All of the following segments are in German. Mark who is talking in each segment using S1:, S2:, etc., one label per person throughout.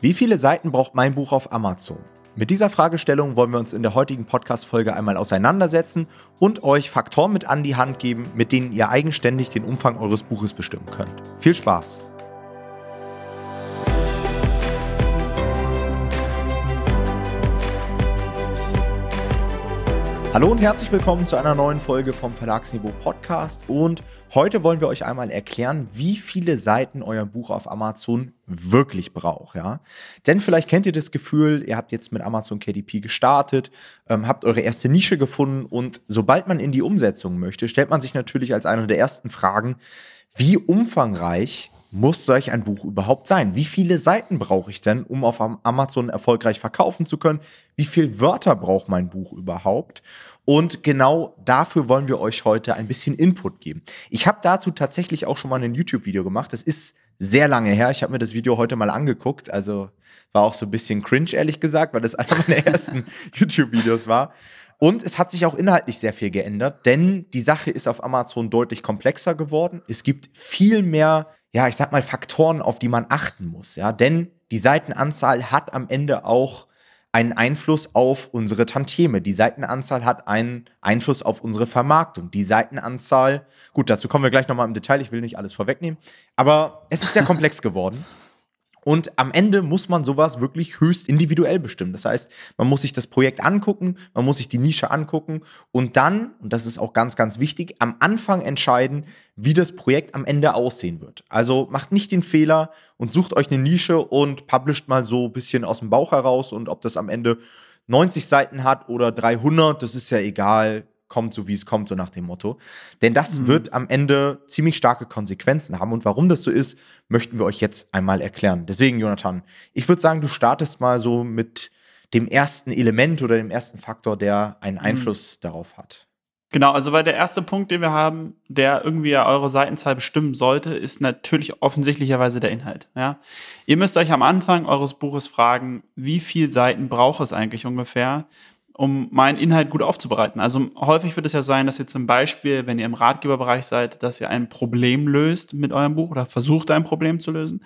S1: Wie viele Seiten braucht mein Buch auf Amazon? Mit dieser Fragestellung wollen wir uns in der heutigen Podcast-Folge einmal auseinandersetzen und euch Faktoren mit an die Hand geben, mit denen ihr eigenständig den Umfang eures Buches bestimmen könnt. Viel Spaß! Hallo und herzlich willkommen zu einer neuen Folge vom Verlagsniveau Podcast. Und heute wollen wir euch einmal erklären, wie viele Seiten euer Buch auf Amazon wirklich braucht. Ja? Denn vielleicht kennt ihr das Gefühl, ihr habt jetzt mit Amazon KDP gestartet, ähm, habt eure erste Nische gefunden und sobald man in die Umsetzung möchte, stellt man sich natürlich als eine der ersten Fragen, wie umfangreich muss solch ein Buch überhaupt sein? Wie viele Seiten brauche ich denn, um auf Amazon erfolgreich verkaufen zu können? Wie viele Wörter braucht mein Buch überhaupt? Und genau dafür wollen wir euch heute ein bisschen Input geben. Ich habe dazu tatsächlich auch schon mal ein YouTube-Video gemacht. Das ist sehr lange her. Ich habe mir das Video heute mal angeguckt. Also war auch so ein bisschen cringe, ehrlich gesagt, weil das einer meiner ersten YouTube-Videos war. Und es hat sich auch inhaltlich sehr viel geändert, denn die Sache ist auf Amazon deutlich komplexer geworden. Es gibt viel mehr ja, ich sag mal, Faktoren, auf die man achten muss, ja, denn die Seitenanzahl hat am Ende auch einen Einfluss auf unsere Tantieme. Die Seitenanzahl hat einen Einfluss auf unsere Vermarktung. Die Seitenanzahl, gut, dazu kommen wir gleich nochmal im Detail, ich will nicht alles vorwegnehmen, aber es ist sehr komplex geworden. Und am Ende muss man sowas wirklich höchst individuell bestimmen. Das heißt, man muss sich das Projekt angucken, man muss sich die Nische angucken und dann, und das ist auch ganz, ganz wichtig, am Anfang entscheiden, wie das Projekt am Ende aussehen wird. Also macht nicht den Fehler und sucht euch eine Nische und publisht mal so ein bisschen aus dem Bauch heraus und ob das am Ende 90 Seiten hat oder 300, das ist ja egal kommt so, wie es kommt, so nach dem Motto. Denn das mhm. wird am Ende ziemlich starke Konsequenzen haben. Und warum das so ist, möchten wir euch jetzt einmal erklären. Deswegen, Jonathan, ich würde sagen, du startest mal so mit dem ersten Element oder dem ersten Faktor, der einen mhm. Einfluss mhm. darauf hat.
S2: Genau, also weil der erste Punkt, den wir haben, der irgendwie eure Seitenzahl bestimmen sollte, ist natürlich offensichtlicherweise der Inhalt. Ja? Ihr müsst euch am Anfang eures Buches fragen, wie viele Seiten braucht es eigentlich ungefähr, um meinen Inhalt gut aufzubereiten. Also häufig wird es ja sein, dass ihr zum Beispiel, wenn ihr im Ratgeberbereich seid, dass ihr ein Problem löst mit eurem Buch oder versucht, ein Problem zu lösen.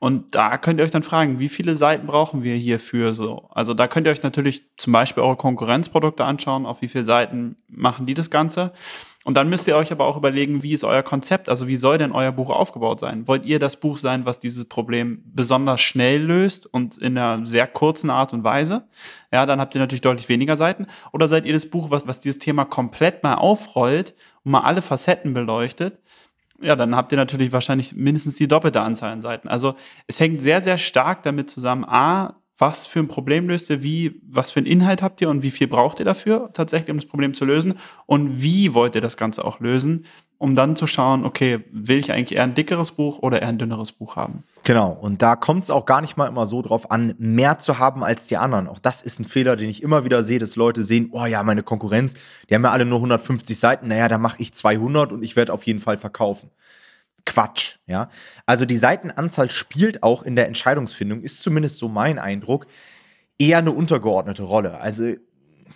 S2: Und da könnt ihr euch dann fragen, wie viele Seiten brauchen wir hierfür so? Also da könnt ihr euch natürlich zum Beispiel eure Konkurrenzprodukte anschauen, auf wie viele Seiten machen die das Ganze. Und dann müsst ihr euch aber auch überlegen, wie ist euer Konzept? Also wie soll denn euer Buch aufgebaut sein? Wollt ihr das Buch sein, was dieses Problem besonders schnell löst und in einer sehr kurzen Art und Weise? Ja, dann habt ihr natürlich deutlich weniger Seiten. Oder seid ihr das Buch, was, was dieses Thema komplett mal aufrollt und mal alle Facetten beleuchtet? Ja, dann habt ihr natürlich wahrscheinlich mindestens die doppelte Anzahl an Seiten. Also es hängt sehr, sehr stark damit zusammen, a, was für ein Problem löst ihr, wie, was für einen Inhalt habt ihr und wie viel braucht ihr dafür tatsächlich, um das Problem zu lösen und wie wollt ihr das Ganze auch lösen, um dann zu schauen, okay, will ich eigentlich eher ein dickeres Buch oder eher ein dünneres Buch haben?
S1: Genau, und da kommt es auch gar nicht mal immer so drauf an, mehr zu haben als die anderen. Auch das ist ein Fehler, den ich immer wieder sehe, dass Leute sehen, oh ja, meine Konkurrenz, die haben ja alle nur 150 Seiten, naja, da mache ich 200 und ich werde auf jeden Fall verkaufen. Quatsch, ja. Also die Seitenanzahl spielt auch in der Entscheidungsfindung, ist zumindest so mein Eindruck, eher eine untergeordnete Rolle. Also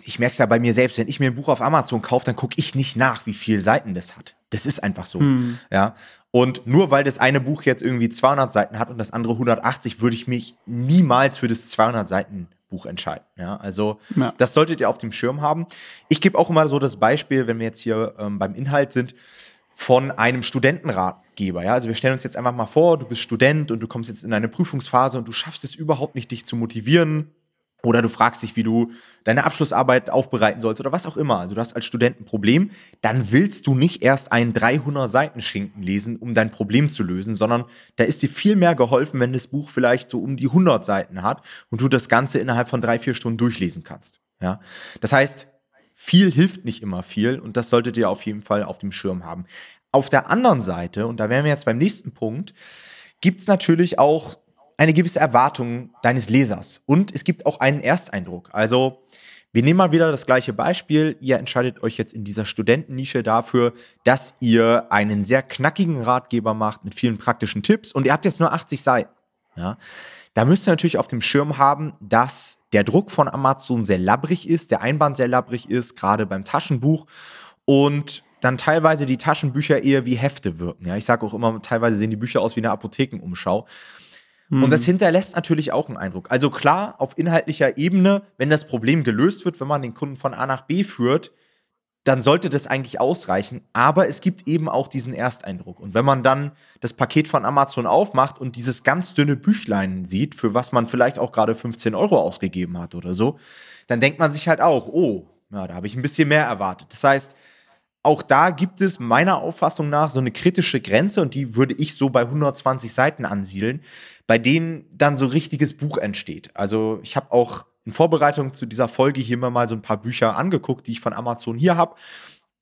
S1: ich merke es ja bei mir selbst, wenn ich mir ein Buch auf Amazon kaufe, dann gucke ich nicht nach, wie viele Seiten das hat. Das ist einfach so, hm. ja. Und nur weil das eine Buch jetzt irgendwie 200 Seiten hat und das andere 180, würde ich mich niemals für das 200 Seiten Buch entscheiden. Ja, also ja. das solltet ihr auf dem Schirm haben. Ich gebe auch immer so das Beispiel, wenn wir jetzt hier ähm, beim Inhalt sind von einem Studentenratgeber. Ja? Also wir stellen uns jetzt einfach mal vor, du bist Student und du kommst jetzt in eine Prüfungsphase und du schaffst es überhaupt nicht, dich zu motivieren. Oder du fragst dich, wie du deine Abschlussarbeit aufbereiten sollst oder was auch immer. Also du hast als Student ein Problem, dann willst du nicht erst einen 300 Seiten Schinken lesen, um dein Problem zu lösen, sondern da ist dir viel mehr geholfen, wenn das Buch vielleicht so um die 100 Seiten hat und du das Ganze innerhalb von drei, vier Stunden durchlesen kannst. Ja? Das heißt, viel hilft nicht immer viel und das solltet ihr auf jeden Fall auf dem Schirm haben. Auf der anderen Seite, und da wären wir jetzt beim nächsten Punkt, gibt es natürlich auch eine gewisse Erwartung deines Lesers und es gibt auch einen Ersteindruck. Also wir nehmen mal wieder das gleiche Beispiel. Ihr entscheidet euch jetzt in dieser Studentennische dafür, dass ihr einen sehr knackigen Ratgeber macht mit vielen praktischen Tipps und ihr habt jetzt nur 80 Seiten. Ja? Da müsst ihr natürlich auf dem Schirm haben, dass der Druck von Amazon sehr labbrig ist, der Einband sehr labbrig ist, gerade beim Taschenbuch. Und dann teilweise die Taschenbücher eher wie Hefte wirken. Ja, ich sage auch immer, teilweise sehen die Bücher aus wie eine Apothekenumschau. Und das hinterlässt natürlich auch einen Eindruck. Also klar, auf inhaltlicher Ebene, wenn das Problem gelöst wird, wenn man den Kunden von A nach B führt, dann sollte das eigentlich ausreichen. Aber es gibt eben auch diesen Ersteindruck. Und wenn man dann das Paket von Amazon aufmacht und dieses ganz dünne Büchlein sieht, für was man vielleicht auch gerade 15 Euro ausgegeben hat oder so, dann denkt man sich halt auch, oh, ja, da habe ich ein bisschen mehr erwartet. Das heißt, auch da gibt es meiner Auffassung nach so eine kritische Grenze und die würde ich so bei 120 Seiten ansiedeln, bei denen dann so richtiges Buch entsteht. Also ich habe auch in Vorbereitung zu dieser Folge hier mal so ein paar Bücher angeguckt, die ich von Amazon hier habe.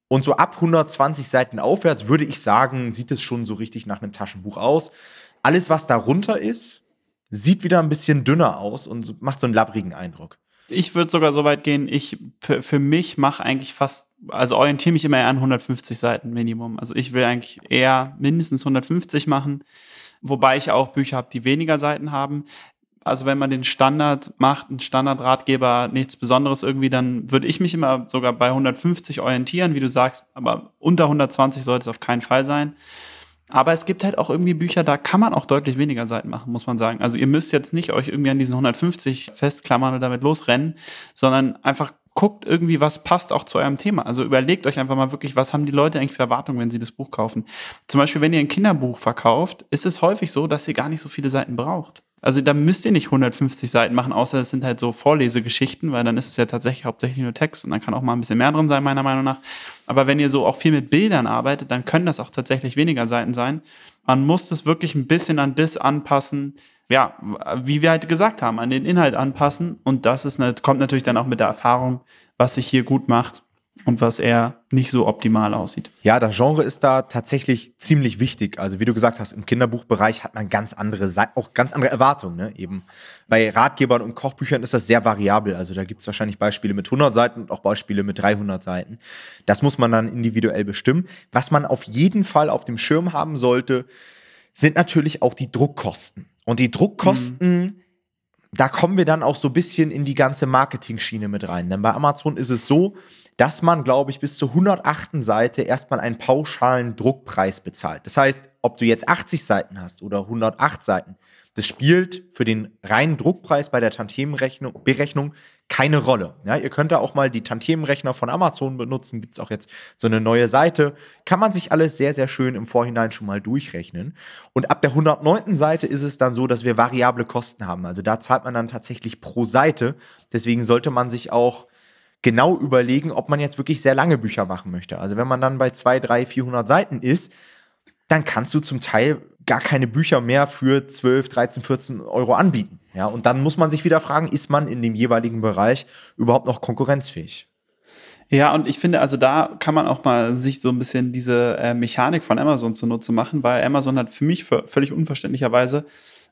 S1: Und so ab 120 Seiten aufwärts würde ich sagen, sieht es schon so richtig nach einem Taschenbuch aus. Alles, was darunter ist, sieht wieder ein bisschen dünner aus und macht so einen labbrigen Eindruck.
S2: Ich würde sogar so weit gehen, ich für mich mache eigentlich fast, also orientiere mich immer eher an 150 Seiten Minimum. Also ich will eigentlich eher mindestens 150 machen, wobei ich auch Bücher habe, die weniger Seiten haben also wenn man den Standard macht, ein Standardratgeber, nichts Besonderes irgendwie, dann würde ich mich immer sogar bei 150 orientieren, wie du sagst, aber unter 120 sollte es auf keinen Fall sein. Aber es gibt halt auch irgendwie Bücher, da kann man auch deutlich weniger Seiten machen, muss man sagen. Also ihr müsst jetzt nicht euch irgendwie an diesen 150 festklammern und damit losrennen, sondern einfach guckt irgendwie, was passt auch zu eurem Thema. Also überlegt euch einfach mal wirklich, was haben die Leute eigentlich für Erwartungen, wenn sie das Buch kaufen. Zum Beispiel, wenn ihr ein Kinderbuch verkauft, ist es häufig so, dass ihr gar nicht so viele Seiten braucht. Also da müsst ihr nicht 150 Seiten machen, außer es sind halt so Vorlesegeschichten, weil dann ist es ja tatsächlich hauptsächlich nur Text und dann kann auch mal ein bisschen mehr drin sein, meiner Meinung nach. Aber wenn ihr so auch viel mit Bildern arbeitet, dann können das auch tatsächlich weniger Seiten sein. Man muss es wirklich ein bisschen an das anpassen, ja, wie wir halt gesagt haben, an den Inhalt anpassen. Und das ist, kommt natürlich dann auch mit der Erfahrung, was sich hier gut macht und was eher nicht so optimal aussieht.
S1: Ja, das Genre ist da tatsächlich ziemlich wichtig. Also wie du gesagt hast, im Kinderbuchbereich hat man ganz andere, auch ganz andere Erwartungen. Ne? Eben bei Ratgebern und Kochbüchern ist das sehr variabel. Also da gibt es wahrscheinlich Beispiele mit 100 Seiten und auch Beispiele mit 300 Seiten. Das muss man dann individuell bestimmen. Was man auf jeden Fall auf dem Schirm haben sollte, sind natürlich auch die Druckkosten. Und die Druckkosten mhm da kommen wir dann auch so ein bisschen in die ganze Marketing-Schiene mit rein. Denn bei Amazon ist es so, dass man, glaube ich, bis zur 108. Seite erstmal einen pauschalen Druckpreis bezahlt. Das heißt, ob du jetzt 80 Seiten hast oder 108 Seiten, das spielt für den reinen Druckpreis bei der Tantiemenberechnung keine Rolle. Ja, ihr könnt da auch mal die Tantiemenrechner von Amazon benutzen. Gibt es auch jetzt so eine neue Seite. Kann man sich alles sehr, sehr schön im Vorhinein schon mal durchrechnen. Und ab der 109. Seite ist es dann so, dass wir variable Kosten haben. Also da zahlt man dann tatsächlich pro Seite. Deswegen sollte man sich auch genau überlegen, ob man jetzt wirklich sehr lange Bücher machen möchte. Also wenn man dann bei 2, 3, 400 Seiten ist, dann kannst du zum Teil gar keine Bücher mehr für 12, 13, 14 Euro anbieten. Ja, und dann muss man sich wieder fragen, ist man in dem jeweiligen Bereich überhaupt noch konkurrenzfähig?
S2: Ja, und ich finde, also da kann man auch mal sich so ein bisschen diese äh, Mechanik von Amazon zunutze machen, weil Amazon hat für mich für, völlig unverständlicherweise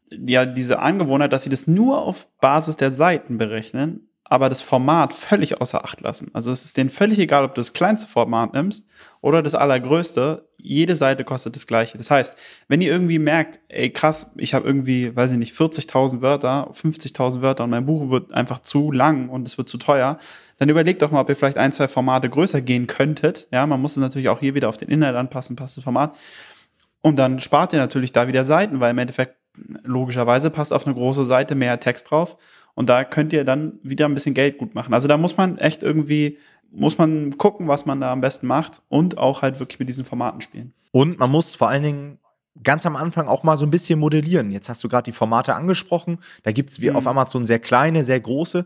S2: ja diese Angewohnheit, dass sie das nur auf Basis der Seiten berechnen aber das Format völlig außer Acht lassen. Also es ist denen völlig egal, ob du das kleinste Format nimmst oder das allergrößte. Jede Seite kostet das gleiche. Das heißt, wenn ihr irgendwie merkt, ey krass, ich habe irgendwie, weiß ich nicht, 40.000 Wörter, 50.000 Wörter und mein Buch wird einfach zu lang und es wird zu teuer, dann überlegt doch mal, ob ihr vielleicht ein, zwei Formate größer gehen könntet. Ja, man muss es natürlich auch hier wieder auf den Inhalt anpassen, passt das Format. Und dann spart ihr natürlich da wieder Seiten, weil im Endeffekt logischerweise passt auf eine große Seite mehr Text drauf. Und da könnt ihr dann wieder ein bisschen Geld gut machen. Also da muss man echt irgendwie, muss man gucken, was man da am besten macht und auch halt wirklich mit diesen Formaten spielen.
S1: Und man muss vor allen Dingen ganz am Anfang auch mal so ein bisschen modellieren. Jetzt hast du gerade die Formate angesprochen. Da gibt es wie mhm. auf Amazon sehr kleine, sehr große.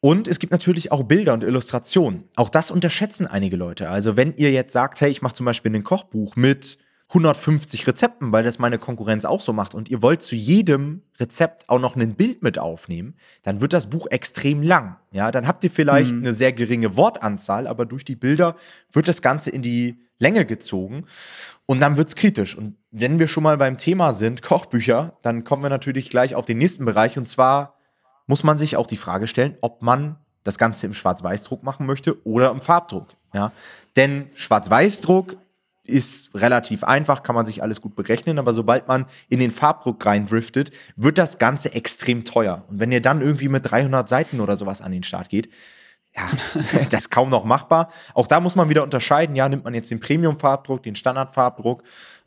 S1: Und es gibt natürlich auch Bilder und Illustrationen. Auch das unterschätzen einige Leute. Also wenn ihr jetzt sagt, hey, ich mache zum Beispiel ein Kochbuch mit 150 Rezepten, weil das meine Konkurrenz auch so macht und ihr wollt zu jedem Rezept auch noch ein Bild mit aufnehmen, dann wird das Buch extrem lang. Ja, dann habt ihr vielleicht mhm. eine sehr geringe Wortanzahl, aber durch die Bilder wird das Ganze in die Länge gezogen und dann wird's kritisch. Und wenn wir schon mal beim Thema sind, Kochbücher, dann kommen wir natürlich gleich auf den nächsten Bereich und zwar muss man sich auch die Frage stellen, ob man das Ganze im Schwarz-Weiß-Druck machen möchte oder im Farbdruck. Ja, denn Schwarz-Weiß-Druck ist relativ einfach, kann man sich alles gut berechnen, aber sobald man in den Farbdruck reindriftet, wird das Ganze extrem teuer. Und wenn ihr dann irgendwie mit 300 Seiten oder sowas an den Start geht, ja, das ist kaum noch machbar. Auch da muss man wieder unterscheiden, ja, nimmt man jetzt den Premium-Farbdruck, den Standard-Farbdruck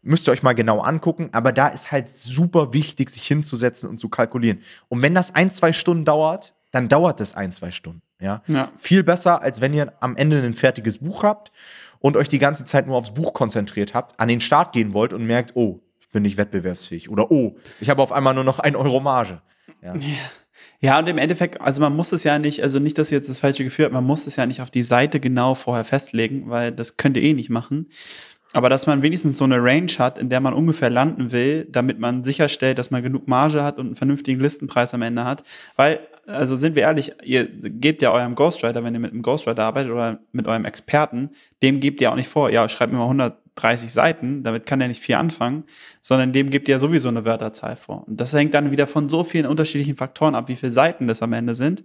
S1: Müsst ihr euch mal genau angucken, aber da ist halt super wichtig, sich hinzusetzen und zu kalkulieren. Und wenn das ein, zwei Stunden dauert, dann dauert das ein, zwei Stunden. Ja?
S2: Ja.
S1: Viel besser, als wenn ihr am Ende ein fertiges Buch habt und euch die ganze Zeit nur aufs Buch konzentriert habt, an den Start gehen wollt und merkt, oh, ich bin nicht wettbewerbsfähig. Oder oh, ich habe auf einmal nur noch ein Euro Marge. Ja.
S2: Ja, und im Endeffekt, also man muss es ja nicht, also nicht, dass ihr jetzt das falsche Gefühl habt, man muss es ja nicht auf die Seite genau vorher festlegen, weil das könnt ihr eh nicht machen. Aber dass man wenigstens so eine Range hat, in der man ungefähr landen will, damit man sicherstellt, dass man genug Marge hat und einen vernünftigen Listenpreis am Ende hat. Weil, also sind wir ehrlich, ihr gebt ja eurem Ghostwriter, wenn ihr mit einem Ghostwriter arbeitet oder mit eurem Experten, dem gebt ihr auch nicht vor, ja, schreibt mir mal 130 Seiten, damit kann er nicht viel anfangen, sondern dem gebt ihr sowieso eine Wörterzahl vor. Und das hängt dann wieder von so vielen unterschiedlichen Faktoren ab, wie viele Seiten das am Ende sind,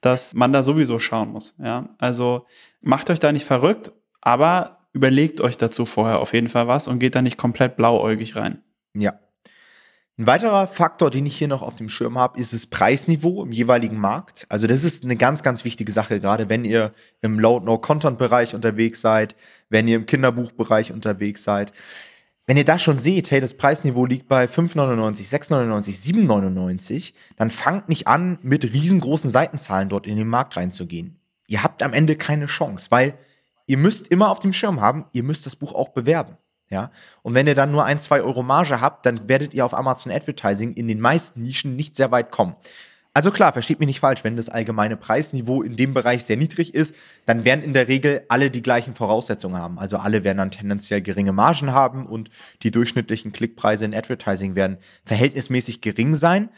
S2: dass man da sowieso schauen muss. Ja, also macht euch da nicht verrückt, aber überlegt euch dazu vorher auf jeden Fall was und geht da nicht komplett blauäugig rein.
S1: Ja. Ein weiterer Faktor, den ich hier noch auf dem Schirm habe, ist das Preisniveau im jeweiligen Markt. Also das ist eine ganz, ganz wichtige Sache, gerade wenn ihr im Low-No-Content-Bereich unterwegs seid, wenn ihr im Kinderbuchbereich unterwegs seid. Wenn ihr da schon seht, hey, das Preisniveau liegt bei 5,99, 6,99, 7,99, dann fangt nicht an, mit riesengroßen Seitenzahlen dort in den Markt reinzugehen. Ihr habt am Ende keine Chance, weil ihr müsst immer auf dem Schirm haben, ihr müsst das Buch auch bewerben. Ja, und wenn ihr dann nur ein, zwei Euro Marge habt, dann werdet ihr auf Amazon Advertising in den meisten Nischen nicht sehr weit kommen. Also klar, versteht mich nicht falsch, wenn das allgemeine Preisniveau in dem Bereich sehr niedrig ist, dann werden in der Regel alle die gleichen Voraussetzungen haben. Also alle werden dann tendenziell geringe Margen haben und die durchschnittlichen Klickpreise in Advertising werden verhältnismäßig gering sein.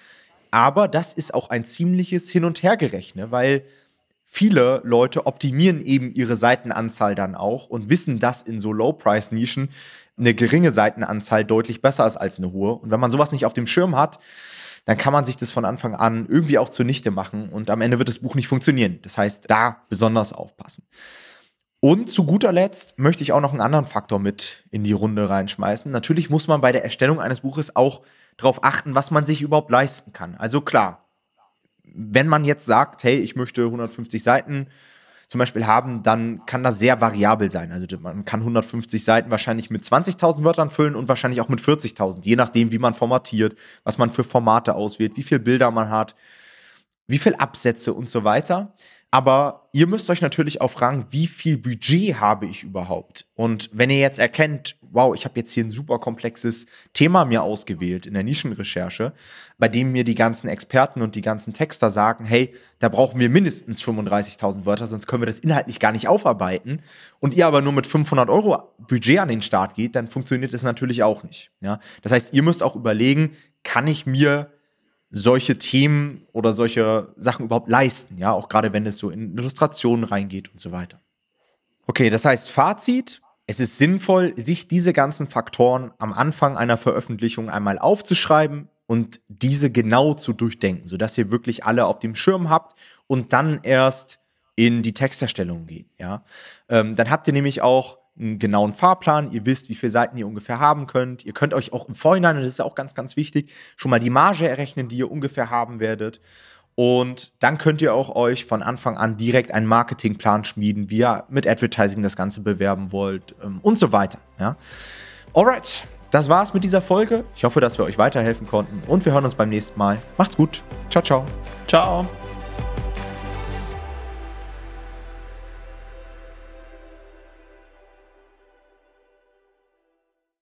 S1: Aber das ist auch ein ziemliches Hin- und Hergerechne, weil viele Leute optimieren eben ihre Seitenanzahl dann auch und wissen, dass in so Low-Price-Nischen eine geringe Seitenanzahl deutlich besser ist als eine hohe. Und wenn man sowas nicht auf dem Schirm hat, dann kann man sich das von Anfang an irgendwie auch zunichte machen und am Ende wird das Buch nicht funktionieren. Das heißt, da besonders aufpassen. Und zu guter Letzt möchte ich auch noch einen anderen Faktor mit in die Runde reinschmeißen. Natürlich muss man bei der Erstellung eines Buches auch darauf achten, was man sich überhaupt leisten kann. Also klar, wenn man jetzt sagt, hey, ich möchte 150 Seiten zum Beispiel haben, dann kann das sehr variabel sein. Also man kann 150 Seiten wahrscheinlich mit 20.000 Wörtern füllen und wahrscheinlich auch mit 40.000, je nachdem, wie man formatiert, was man für Formate auswählt, wie viele Bilder man hat, wie viele Absätze und so weiter. Aber ihr müsst euch natürlich auch fragen, wie viel Budget habe ich überhaupt? Und wenn ihr jetzt erkennt, wow, ich habe jetzt hier ein super komplexes Thema mir ausgewählt in der Nischenrecherche, bei dem mir die ganzen Experten und die ganzen Texter sagen, hey, da brauchen wir mindestens 35.000 Wörter, sonst können wir das inhaltlich gar nicht aufarbeiten. Und ihr aber nur mit 500 Euro Budget an den Start geht, dann funktioniert das natürlich auch nicht. Ja? Das heißt, ihr müsst auch überlegen, kann ich mir solche Themen oder solche Sachen überhaupt leisten, ja, auch gerade wenn es so in Illustrationen reingeht und so weiter. Okay, das heißt Fazit, es ist sinnvoll, sich diese ganzen Faktoren am Anfang einer Veröffentlichung einmal aufzuschreiben und diese genau zu durchdenken, sodass ihr wirklich alle auf dem Schirm habt und dann erst in die Texterstellung geht, ja. Ähm, dann habt ihr nämlich auch einen genauen Fahrplan, ihr wisst, wie viele Seiten ihr ungefähr haben könnt. Ihr könnt euch auch im Vorhinein, und das ist auch ganz, ganz wichtig, schon mal die Marge errechnen, die ihr ungefähr haben werdet. Und dann könnt ihr auch euch von Anfang an direkt einen Marketingplan schmieden, wie ihr mit Advertising das Ganze bewerben wollt ähm, und so weiter. Ja. Alright, das war's mit dieser Folge. Ich hoffe, dass wir euch weiterhelfen konnten und wir hören uns beim nächsten Mal. Macht's gut. Ciao, ciao.
S2: Ciao.